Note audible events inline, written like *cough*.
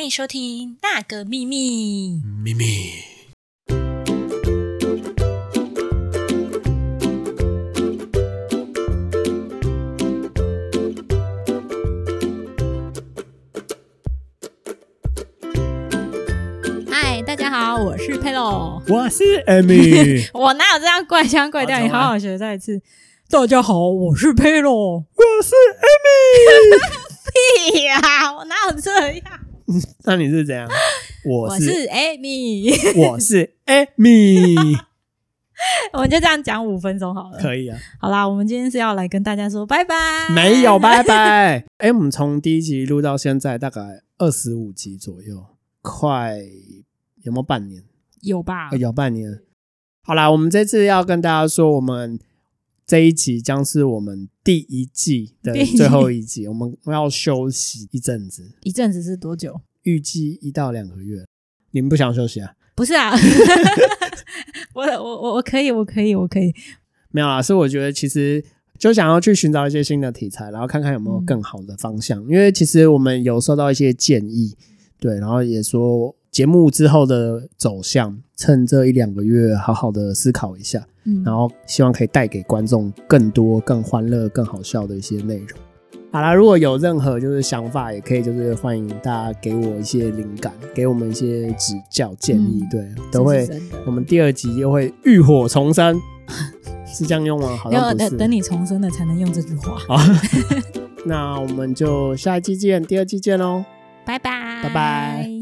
欢迎收听《那个秘密》。秘密，嗨，大家好，我是佩洛。我是 Amy，*laughs* 我哪有这样怪腔怪调？你好好学再一次。大家好，我是佩洛。我是 Amy。屁呀、我哪有这样？*laughs* 那你是怎样？*laughs* *laughs* 我是 Amy。我是 Amy，我们就这样讲五分钟好了。可以啊。好啦，我们今天是要来跟大家说拜拜。没有，拜拜。哎，我们从第一集录到现在，大概二十五集左右，快有没有半年？有吧呃？有半年。好啦，我们这次要跟大家说，我们这一集将是我们第一季的最后一集，我们要休息一阵子，一阵子是多久？预计一到两个月。你们不想休息啊？不是啊，*laughs* 我我我我可以，我可以，我可以。没有啦，是我觉得其实就想要去寻找一些新的题材，然后看看有没有更好的方向。因为其实我们有收到一些建议，对，然后也说节目之后的走向，趁这一两个月好好的思考一下，嗯，然后希望可以带给观众更多、更欢乐、更好笑的一些内容。好啦，如果有任何就是想法，也可以就是欢迎大家给我一些灵感，给我们一些指教建议，嗯对，都会我们第二集又会浴火重生，*laughs* 是这样用吗？*laughs* 好要像不是。等等你重生了才能用这句话。好，*laughs* 那我们就下一季见，第二季见喽。拜拜，拜拜。